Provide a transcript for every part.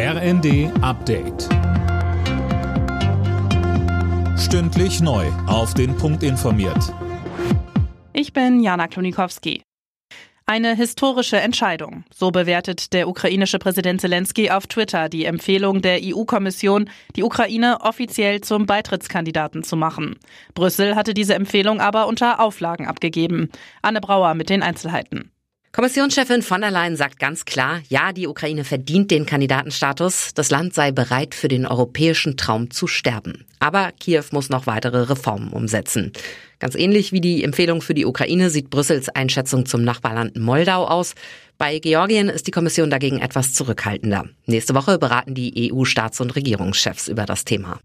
RND Update. Stündlich neu. Auf den Punkt informiert. Ich bin Jana Klonikowski. Eine historische Entscheidung. So bewertet der ukrainische Präsident Zelensky auf Twitter die Empfehlung der EU-Kommission, die Ukraine offiziell zum Beitrittskandidaten zu machen. Brüssel hatte diese Empfehlung aber unter Auflagen abgegeben. Anne Brauer mit den Einzelheiten. Kommissionschefin von der Leyen sagt ganz klar, ja, die Ukraine verdient den Kandidatenstatus. Das Land sei bereit, für den europäischen Traum zu sterben. Aber Kiew muss noch weitere Reformen umsetzen. Ganz ähnlich wie die Empfehlung für die Ukraine sieht Brüssels Einschätzung zum Nachbarland Moldau aus. Bei Georgien ist die Kommission dagegen etwas zurückhaltender. Nächste Woche beraten die EU-Staats- und Regierungschefs über das Thema.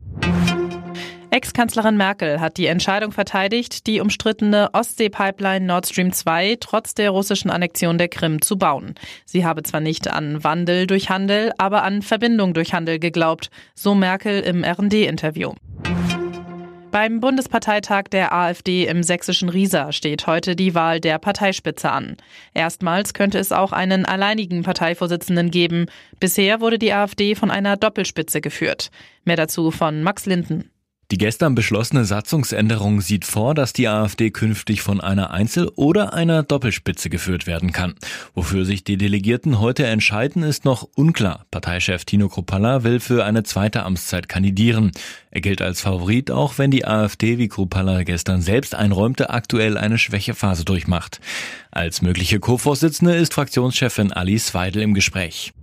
Ex-Kanzlerin Merkel hat die Entscheidung verteidigt, die umstrittene Ostsee-Pipeline Nord Stream 2 trotz der russischen Annexion der Krim zu bauen. Sie habe zwar nicht an Wandel durch Handel, aber an Verbindung durch Handel geglaubt, so Merkel im RD-Interview. Beim Bundesparteitag der AfD im sächsischen Riesa steht heute die Wahl der Parteispitze an. Erstmals könnte es auch einen alleinigen Parteivorsitzenden geben. Bisher wurde die AfD von einer Doppelspitze geführt. Mehr dazu von Max Linden. Die gestern beschlossene Satzungsänderung sieht vor, dass die AfD künftig von einer Einzel- oder einer Doppelspitze geführt werden kann. Wofür sich die Delegierten heute entscheiden, ist noch unklar. Parteichef Tino Kruppalla will für eine zweite Amtszeit kandidieren. Er gilt als Favorit, auch wenn die AfD, wie Kruppalla gestern selbst einräumte, aktuell eine Schwächephase durchmacht. Als mögliche Co-Vorsitzende ist Fraktionschefin Alice Weidel im Gespräch.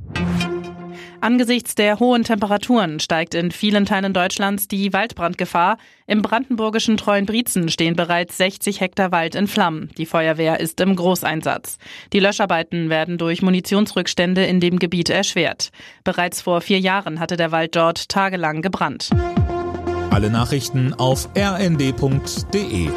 Angesichts der hohen Temperaturen steigt in vielen Teilen Deutschlands die Waldbrandgefahr. Im brandenburgischen Treuenbrietzen stehen bereits 60 Hektar Wald in Flammen. Die Feuerwehr ist im Großeinsatz. Die Löscharbeiten werden durch Munitionsrückstände in dem Gebiet erschwert. Bereits vor vier Jahren hatte der Wald dort tagelang gebrannt. Alle Nachrichten auf rnd.de